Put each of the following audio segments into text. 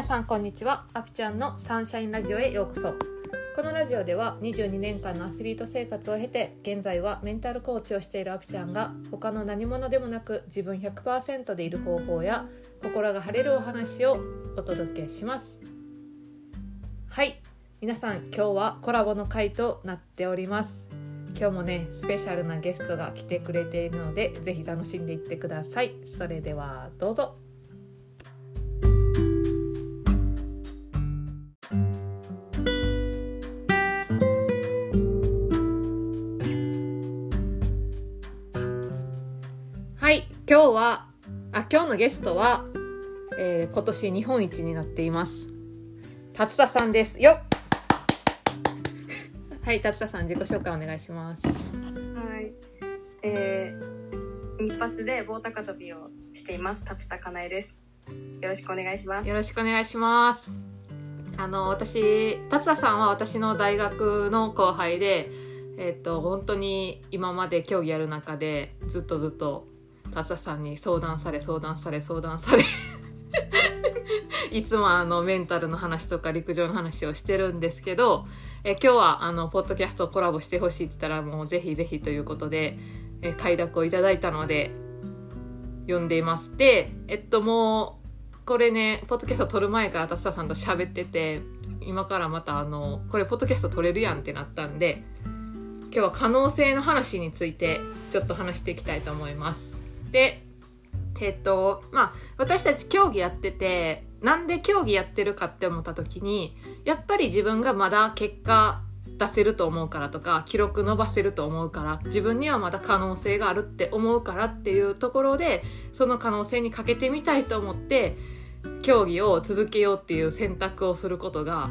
皆さんこんにちは。アピちゃんのサンシャインラジオへようこそ。このラジオでは22年間のアスリート生活を経て現在はメンタルコーチをしているアピちゃんが他の何者でもなく自分100%でいる方法や心が晴れるお話をお届けします。はい。皆さん今日はコラボの回となっております。今日もねスペシャルなゲストが来てくれているのでぜひ楽しんでいってください。それではどうぞ。今日はあ今日のゲストは、えー今年日本一になっています達田さんですよっ はい達田さん自己紹介お願いしますはい。えー、日発で棒高跳びをしています。達田かなえです。よろしくお願いします。よろしくお願いしますあの私達田さんは私の大学の後輩でえっ、と本当に今まで競技やる中でずっとずっと達田さんに相談され相談され相談され。いつもあのメンタルの話とか陸上の話をしてるんですけどえ今日はあのポッドキャストコラボしてほしいって言ったらもうぜひぜひということでえ快諾をいただいたので読んでいますでえっともうこれねポッドキャスト撮る前から達田さんと喋ってて今からまたあのこれポッドキャスト撮れるやんってなったんで今日は可能性の話についてちょっと話していきたいと思います。でえっとまあ私たち競技やっててなんで競技やってるかって思った時にやっぱり自分がまだ結果出せると思うからとか記録伸ばせると思うから自分にはまだ可能性があるって思うからっていうところでその可能性にかけてみたいと思って競技を続けようっていう選択をすることが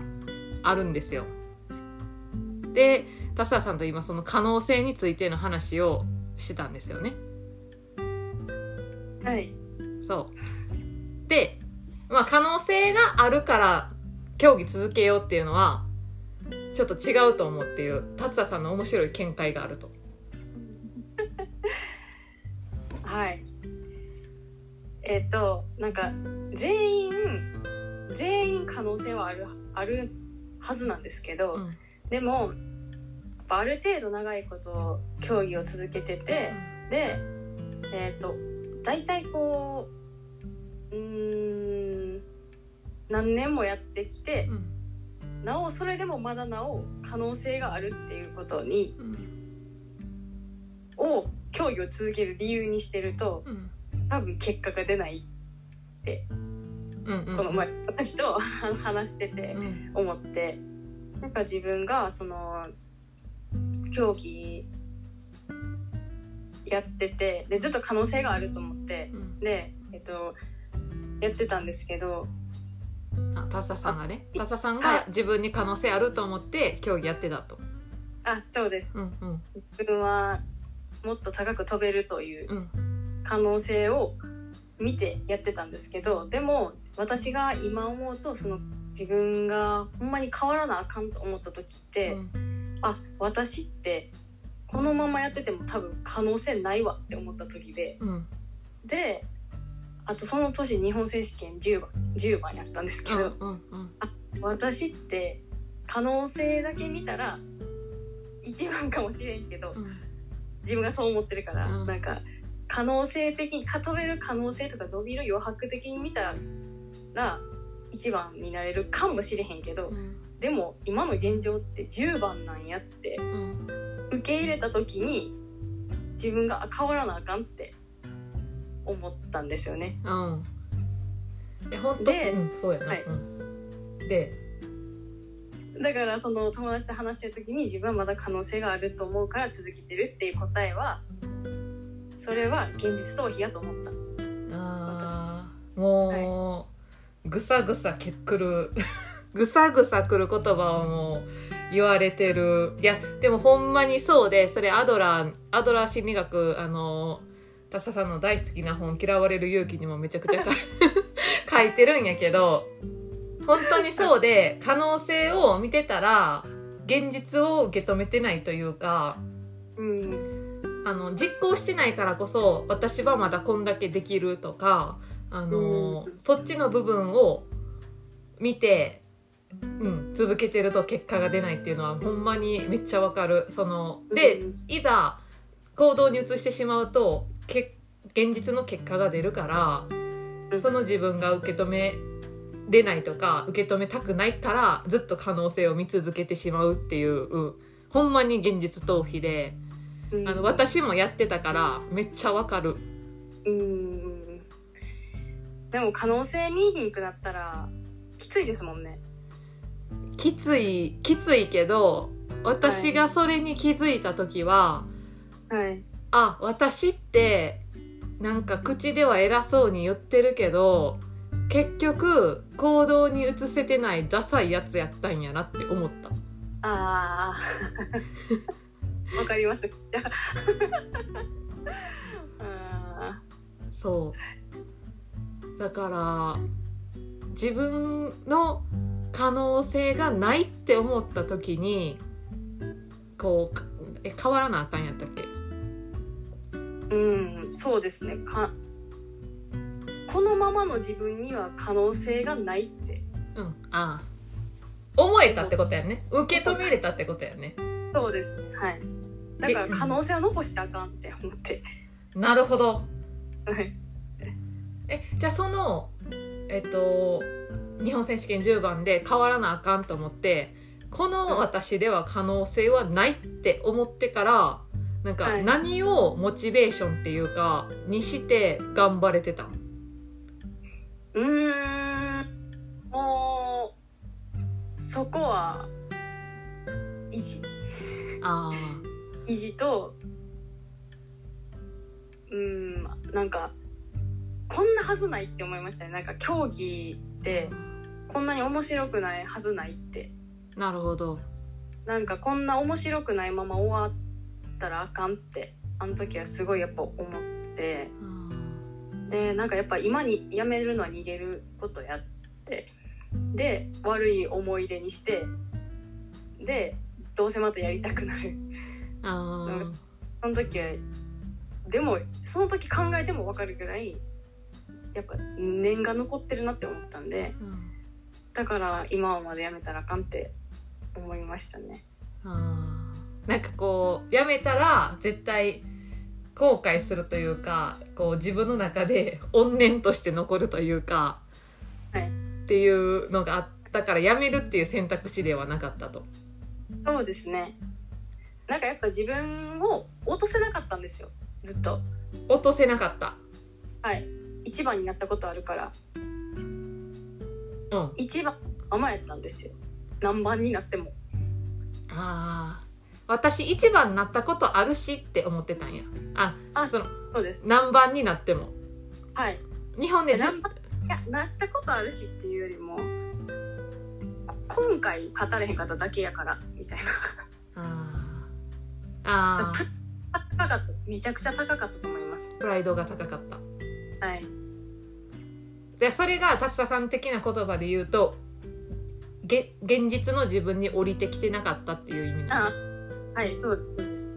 あるんですよ。で田沢さんと今その可能性についての話をしてたんですよね。はい。そう。で、まあ可能性があるから競技続けようっていうのはちょっと違うと思うっていう達田さんの面白い見解があると。はい。えっ、と、なんか、全員、全員可能性はある、あるはずなんですけど、うんでも、ある程度長いこと競技を続けてて、で、えっ、と、大体こう、うーん、何年もやってきて、うん。なおそれでもまだなお可能性があるっていうことにうん。を競技を続ける理由にしてるとうん。多分結果が出ないってうんうん。この前私と 話しててうん。思ってなんか自分がその競技やっててでずっと可能性があると思ってうん。でえっとやってたんですけどあ達田さんがね。達田さんはい。が自分に可能性あると思って競技やってたと。あそうです。うんうん。自分はもっと高く飛べるといううん。可能性を見てやってたんですけどでも私が今思うとその自分がほんまに変わらなあかんと思った時って、うん。あ私ってこのままやってても多分可能性ないわって思った時でうん。であとその年日本選手権10番10番やったんですけど、うんうん私って可能性だけ見たら1番かもしれんけどうん。自分がそう思ってるから、うん。なんか可能性的にか飛べる可能性とか伸びる余白的に見たら1番になれるかもしれへんけど、うん。でも今の現状って10番なんやってうん受け入れた時に自分があ変わらなあかんって思ったんですよね。うん。え本当？でうんそうやな、はい。うん、で？だからその友達と話してる時に自分はまだ可能性があると思うから続けてるっていう答えはそれは現実逃避やと思った。あー。もう、ぐさぐさけくる。ぐさぐさくる言葉をもう言われてる。いやでもほんまにそうでそれアドラーアドラー心理学あの田佐さんの大好きな本「嫌われる勇気」にもめちゃくちゃ書い 書いてるんやけど本当にそうで可能性を見てたら現実を受け止めてないというかうん。あの実行してないからこそ私はまだこんだけできるとかあの、うん。そっちの部分を見て、うん、続けてると結果が出ないっていうのはほんまにめっちゃわかる。そのでうん。いざ行動に移してしまうとけ現実の結果が出るからうん。その自分が受け止めれないとか受け止めたくないからずっと可能性を見続けてしまうっていう、うん、ほんまに現実逃避でうん。あの私もやってたからめっちゃわかる。うん。でも可能性見えひんくなったらきついですもんねきついきついけど私がそれに気づいた時は、はい。あ私ってなんか口では偉そうに言ってるけど結局行動に移せてないダサいやつやったんやなって思った。あー。わかります。あそう。だから自分の可能性がないって思った時にこうかえ変わらなあかんやったっけ？ーうんそうですね。かこのままの自分には可能性がないって。うんああ。思えたってことやね。受け止めれたってことやね。そうですね。はい。だから可能性は残したらあかんって思って。なるほど。はい。えじゃあそのえっと日本選手権10番で変わらなあかんと思ってこの私では可能性はないって思ってからなんかはい。何をモチベーションっていうかにして頑張れてたんうーんもうそこは維持。あ維持とうーんなんかこんなはずないって思いましたね。なんか競技ってこんなに面白くないはずないって。あなるほど。なんかこんな面白くないまま終わったらあかんってあの時はすごいやっぱ思って。あでなんかやっぱ今にやめるのは逃げることやって。で悪い思い出にして。でどうせまたやりたくなる。あその時はでもその時考えても分かるぐらいやっぱ念が残ってるなって思ったんで。うんだから今はまでやめたらあかんって思いましたね。あー。なんかこうやめたら絶対後悔するというかこう自分の中で怨念として残るというか、はい。っていうのがあったからやめるっていう選択肢ではなかったと。そうですね。なんかやっぱ自分を落とせなかったんですよ。ずっと。落とせなかった。はい。一番になったことあるからうん。一番甘やったんですよ何番になってもああ。私一番になったことあるしって思ってたんや。あ、あそのそうです何番になっても。はい日本でずっ何番いやなったことあるしっていうよりも今回語れへんかっただけやからみたいあーあなプ高かっためちゃくちゃ高かったと思いますープライドが高かった。はいでそれが達田さん的な言葉で言うとげ現実の自分に降りてきてなかったっていう意味なの。あはいそうですそうです。う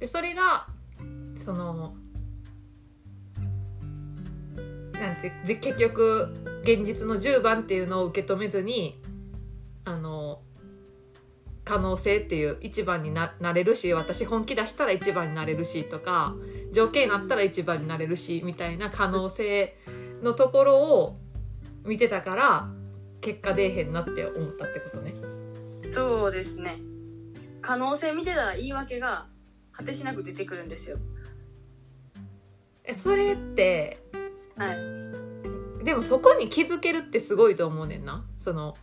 でそれがそのなんてで結局現実の10番っていうのを受け止めずにあの可能性っていう1番にななれるし私本気出したら1番になれるしとか条件になったら1番になれるしみたいな可能性のところを見てたから結果出えへんなって思ったってことね。そうですね。可能性見てたら言い訳が果てしなく出てくるんですよ。えそれってはい。でもそこに気づけるってすごいと思うねんな。その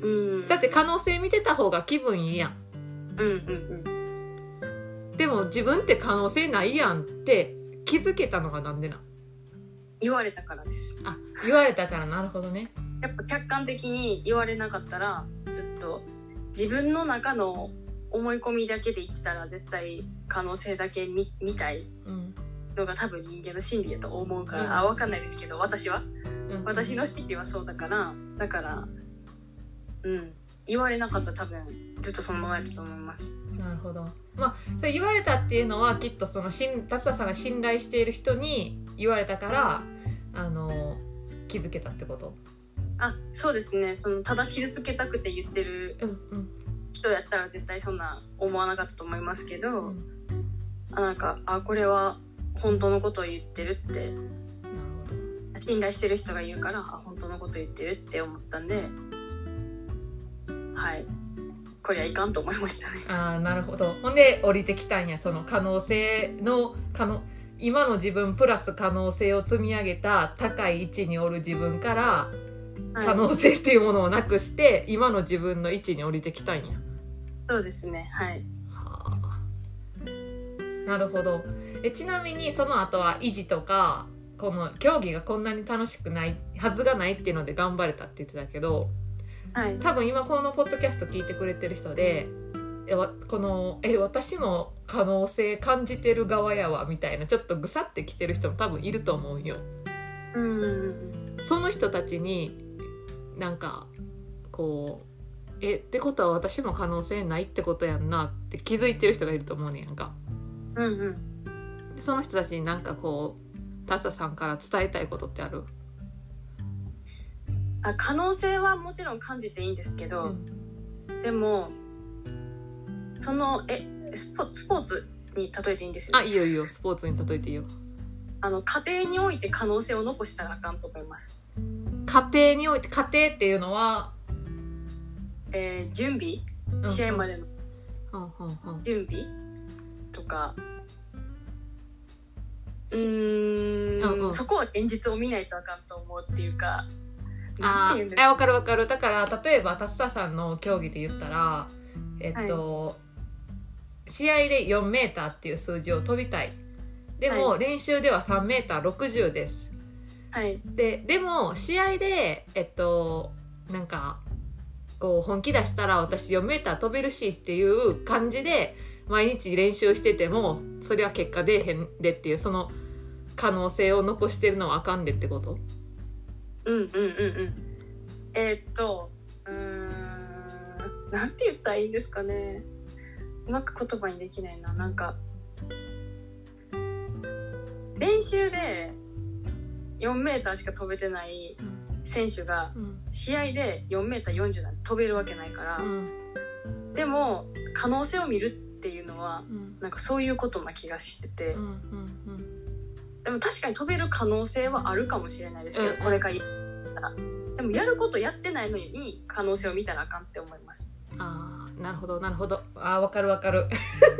うん。だって可能性見てた方が気分いいやん。うんうんうんでも自分って可能性ないやんって気づけたのがなんでなん？言われたからです。あ言われたからなるほどね。やっぱ客観的に言われなかったらずっと自分の中の思い込みだけで言ってたら絶対可能性だけ見見たいうん、のが多分人間の心理やと思うから、うん。あ分かんないですけど私は？うん、私の心理はそうだからだからうん言われなかったら多分ずっとそのままやったと思います。なるほど。まあそれ言われたっていうのはきっとその達田さんが信頼している人に言われたからあの気づけたってこと？あそうですね。そのただ傷つけたくて言ってる人やったら絶対そんな思わなかったと思いますけど、うん。あなんかあこれは本当のことを言ってるって。なるほど。信頼してる人が言うからあ本当のこと言ってるって思ったんではい。こりゃいかんと思いましたね。ああなるほど。ほんで降りてきたんやその可能性の可能今の自分プラス可能性を積み上げた高い位置におる自分からはい。可能性っていうものをなくして今の自分の位置に降りてきたんや。そうですねはい。はあ。なるほど。えちなみにその後は維持とかこの競技がこんなに楽しくないはずがないっていうので頑張れたって言ってたけどはい。多分今このポッドキャスト聞いてくれてる人でこのえ私も可能性感じてる側やわみたいなちょっとぐさってきてる人も多分いると思うよ。うん。うんうんその人たちになんかこうえってことは私も可能性ないってことやんなって気づいてる人がいると思うねやんか。うんうん。でその人たちになんかこうタサさんから伝えたいことってある、あ可能性はもちろん感じていいんですけど、うん。でもそのえスポスポーツに例えていいんですよ、あいいよいいよ。スポーツに例えていいよ。あの家庭において可能性を残したらあかんと思います、家庭において家庭っていうのは、えー準備？うん。試合までの。準備？とか。うん。そこは現実を見ないとあかんと思うっていうかなんあていうんですか？わかるわかる。だから例えば達田さんの競技で言ったらえっと、試合で4メーターっていう数字を飛びたい。でも、は練習では3メーター60です。はい。ででも試合でえっとなんかこう本気出したら私4メーター飛べるしっていう感じで毎日練習しててもそれは結果出えへんでっていうその可能性を残してるのはあかんでってこと？うんうんうんうん。えーっとうーんなんて言ったらいいんですかね。うまく言葉にできないな。なんか練習で4メーターしか飛べてないうん選手がうん試合で4メーター40なんて飛べるわけないから、うんでも可能性を見るっていうのはうん。なんかそういうことな気がしてて、うんうんでも確かに飛べる可能性はあるかもしれないですけど、うんこれからやったら。でもやることやってないのに可能性を見たらあかんって思います。あーなるほどなるほど。あーわかるわかる。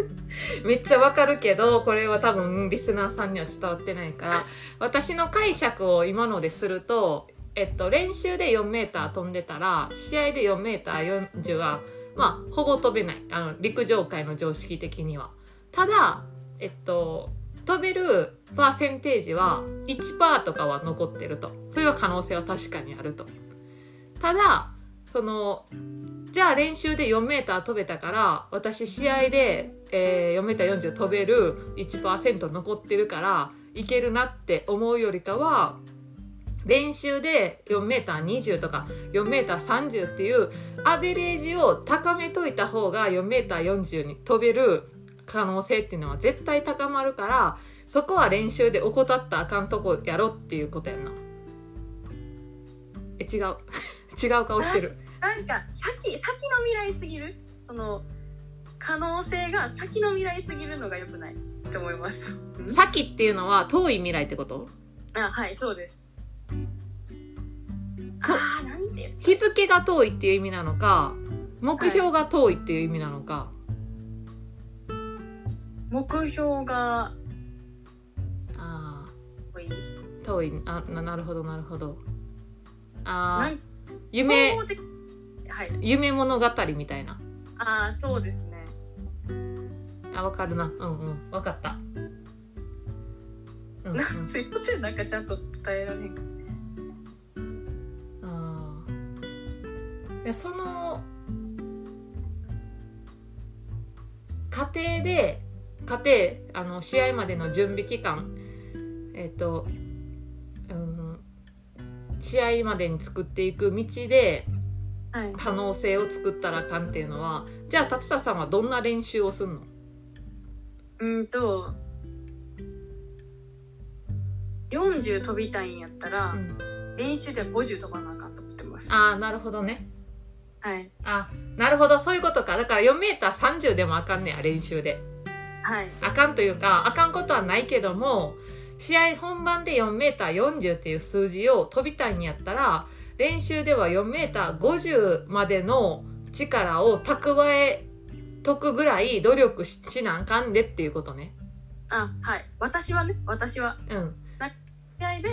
めっちゃわかるけどこれは多分リスナーさんには伝わってないから私の解釈を今のですると、えっと、練習で4メーター飛んでたら試合で4メーター40はまあほぼ飛べない。あの陸上界の常識的には。ただえっと飛べるパーセンテージは1%とかは残ってると。それは可能性は確かにあると。ただそのじゃあ練習で4メーター飛べたから私試合で、えー、4メーター40飛べる1%残ってるからいけるなって思うよりかは練習で4メーター20とか4メーター30っていうアベレージを高めといた方が4メーター40に飛べる可能性っていうのは絶対高まるからそこは練習で怠ったらあかんとこやろっていうことやんな。え違う。違う顔してる。なんか先先の未来すぎる？その可能性が先の未来すぎるのが良くない？って思います。ん？先っていうのは遠い未来ってこと？あはいそうです。あーなんて日付が遠いっていう意味なのか目標が遠いっていう意味なのか、目標があ多い。ー遠い。あななるほどなるほど。あ夢。はい。夢物語みたいな。ああそうですね。あわかるな。うんうん。わかった、うんうん、な すいません。なんかちゃんと伝えられんか。あー。いやその家庭で家庭あの試合までの準備期間えっ、と、うん、試合までに作っていく道ではい。可能性を作ったらあかんっていうのはじゃあ達田さんはどんな練習をすんの？うーんと40飛びたいんやったら、うん。練習で50飛ばなあかんと思ってます。ああなるほどね。はい。あなるほど。そういうことか。だから 4m30 でもあかんねや練習ではい。あかんというかあかんことはないけども試合本番で 4m40 っていう数字を飛びたいんやったら練習では 4m50 までの力を蓄えとくぐらい努力ししなあかんでっていうことね。あはい。私はね私は。うん。試合で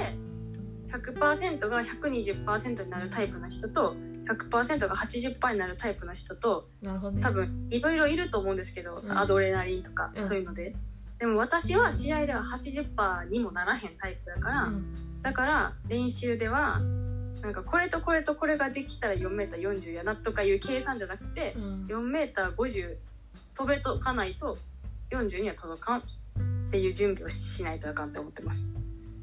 100%が120%になるタイプの人と100%が80%になるタイプの人とね。多分いろいろいると思うんですけど、そのアドレナリンとかうん。そういうので、でも私は試合では80%にもならへんタイプだから、うん。だから練習ではなんかこれとこれとこれができたら 4m40 やなとかいう計算じゃなくてう、ん。4m50 飛べとかないと40には届かんっていう準備をしないとあかんって思ってます。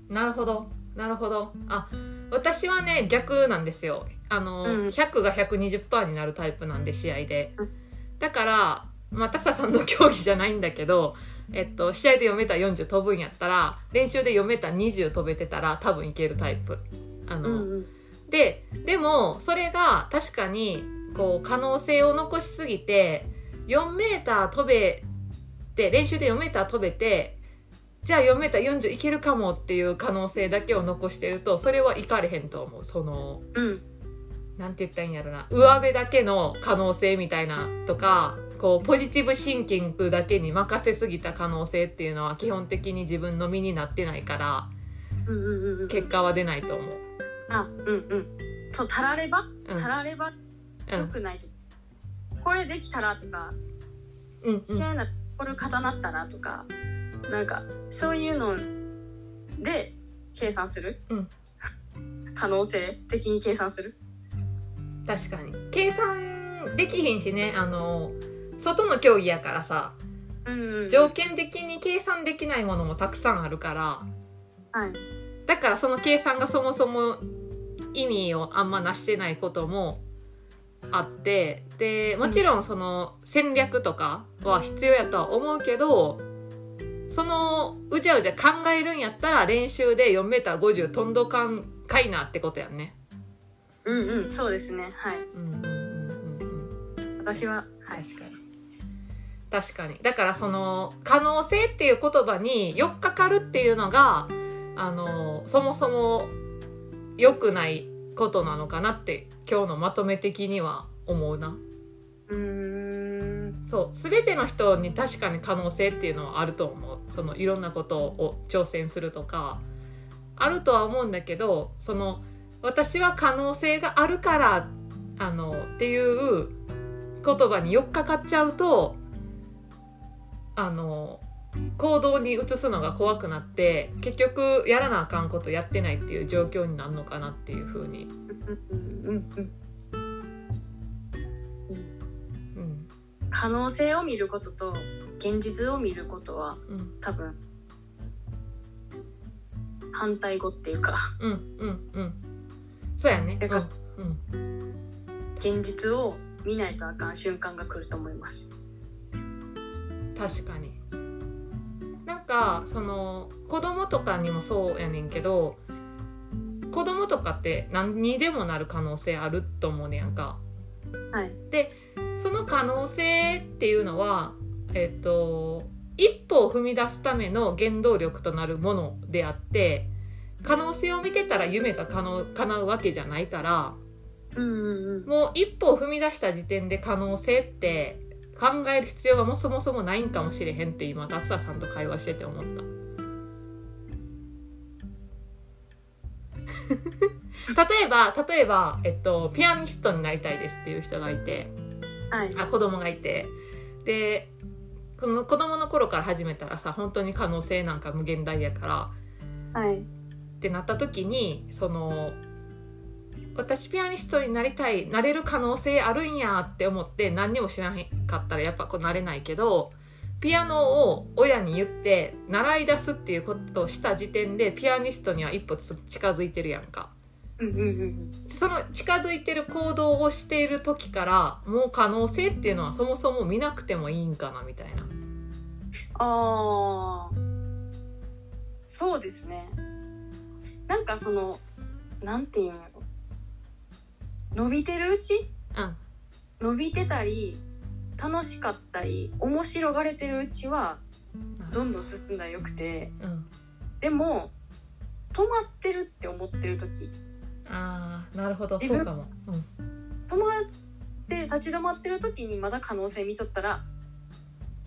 なるほど。なるほど。あ私はね逆なんですよ。あの、うん。100が120%になるタイプなんで試合で。うん。だからまあタサさんの競技じゃないんだけどえっと、試合で 4m40 飛ぶんやったら練習で 4m20 飛べてたら多分いけるタイプ。あの、うんうん。ででもそれが確かにこう可能性を残しすぎて 4m 飛べて練習で 4m 飛べてじゃあ 4m40 いけるかもっていう可能性だけを残してるとそれはいかれへんと思う。そのうん。なんて言ったらいいんやろな。上辺だけの可能性みたいなとかこうポジティブシンキングだけに任せすぎた可能性っていうのは基本的に自分の身になってないからうんうんうんうん。結果は出ないと思う。あうんうん。そうたられば？うん。たられば？うん。よくないと、これできたらとかうんうん。試合なこれ固なったらとかなんかそういうので計算する、うん。可能性的に計算する？確かに。計算できひんしね。あの外の競技やからさ。うん条件的に計算できないものもたくさんあるから。はい。だからその計算がそもそも意味をあんまなしてないこともあって。でもちろんその戦略とかは必要やとは思うけどそのうじゃうじゃ考えるんやったら練習で 4m50 飛んどかんかいなってことやんね。うんうんそうですね。はい。うんうんうんうんうん。私ははい確かに。確かに。だからその可能性っていう言葉によっかかるっていうのがあのそもそも良くないことなのかなって今日のまとめ的には思うな。うーんそう全ての人に確かに可能性っていうのはあると思う。そのいろんなことを挑戦するとか。あるとは思うんだけどその私は可能性があるからあのっていう言葉によっかかっちゃうとあの行動に移すのが怖くなって結局やらなあかんことやってないっていう状況になるのかなっていうふうに、可能性を見ることと現実を見ることはうん。多分反対語っていうかうんうんうん。そうやね。だからうんうん。現実を見ないとあかん瞬間が来ると思います。確かに。なんかその子供とかにもそうやねんけど子供とかって何にでもなる可能性あると思うねやんか。はいその可能性っていうのはえっと一歩を踏み出すための原動力となるものであって可能性を見てたら夢が叶う叶うわけじゃないからうんうんうんもう一歩を踏み出した時点で可能性って考える必要がもうそもそもないんかもしれへんって今達田さんと会話してて思った。例えば例えば、えっと、ピアニストになりたいですっていう人がいてはい。あ子供がいて。でこの子供の頃から始めたらさ本当に可能性なんか無限大やから。はい。ってなった時にその私ピアニストになりたいなれる可能性あるんやって思って何にも知らへんかったらやっぱこうなれないけどピアノを親に言って習い出すっていうことをした時点でピアニストには一歩つ近づいてるやんか。うんうんうんその近づいてる行動をしている時からもう可能性っていうのはそもそも見なくてもいいんかなみたいな。ああそうですね。なんかそのなんていうんやろ伸びてるうち？うん。伸びてたり楽しかったり面白がれてるうちはどんどん進んだらよくて。うん。でも止まってるって思ってる時ああなるほど。そうかも、うん、止まって立ち止まってる時にまだ可能性見とったら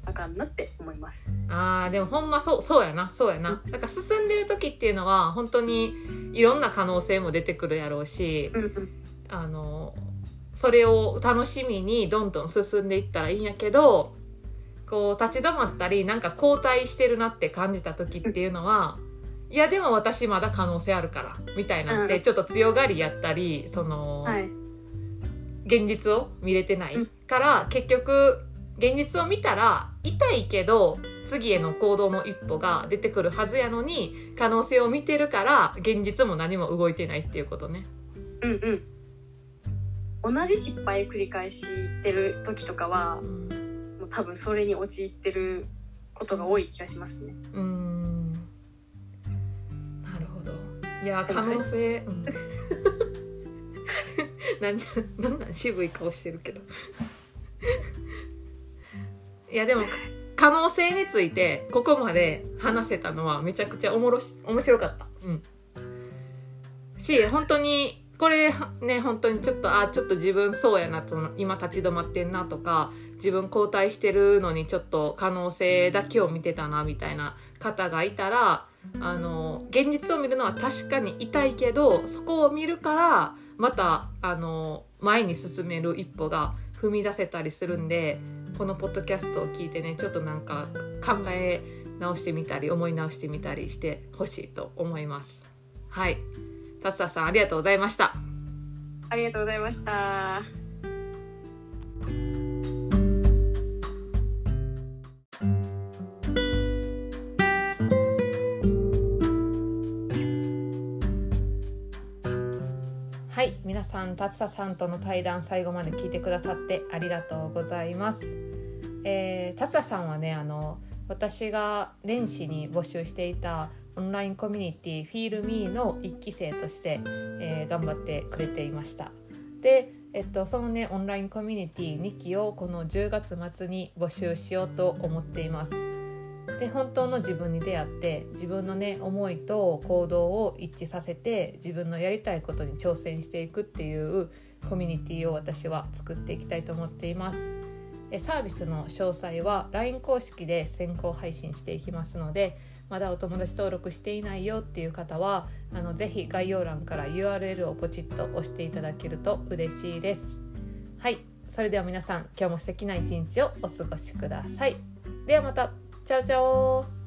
あかんなって思います。あーでもほんまそうそうやな。そうやな。だから進んでる時っていうのは本当にいろんな可能性も出てくるやろうしうんうん。あのそれを楽しみにどんどん進んでいったらいいんやけどこう立ち止まったりなんか後退してるなって感じた時っていうのはいやでも私まだ可能性あるからみたいなってうん。ちょっと強がりやったりその、はい。現実を見れてないから結局現実を見たら痛いけど次への行動の一歩が出てくるはずやのに可能性を見てるから現実も何も動いてないっていうことね。うんうん。同じ失敗を繰り返してる時とかはうん。もう多分それに陥ってることが多い気がしますね。うーんいや可能性う ん。なんなんなん渋い顔してるけど。いやでもか可能性についてここまで話せたのはめちゃくちゃおもろし面白かった。うん。し本当にこれね本当にちょっとあちょっと自分そうやなと今立ち止まってんなとか自分後退してるのにちょっと可能性だけを見てたなみたいな方がいたらあの現実を見るのは確かに痛いけどそこを見るからまたあの前に進める一歩が踏み出せたりするんでこのポッドキャストを聞いてねちょっとなんか考え直してみたり思い直してみたりしてほしいと思います。はい達田さんありがとうございました。ありがとうございました。ん達田さんとの対談最後まで聞いてくださってありがとうございます。えー、達田さんはねあの私が年始に募集していたオンラインコミュニティ FeelMe の1期生として、えー頑張ってくれていました。で、えっと、そのねオンラインコミュニティ2期をこの10月末に募集しようと思っています。で本当の自分に出会って自分のね思いと行動を一致させて自分のやりたいことに挑戦していくっていうコミュニティを私は作っていきたいと思っています。サービスの詳細は LINE 公式で先行配信していきますのでまだお友達登録していないよっていう方はあのぜひ概要欄から URL をポチッと押していただけると嬉しいです。はいそれでは皆さん今日も素敵な一日をお過ごしください。ではまたチャオチャオ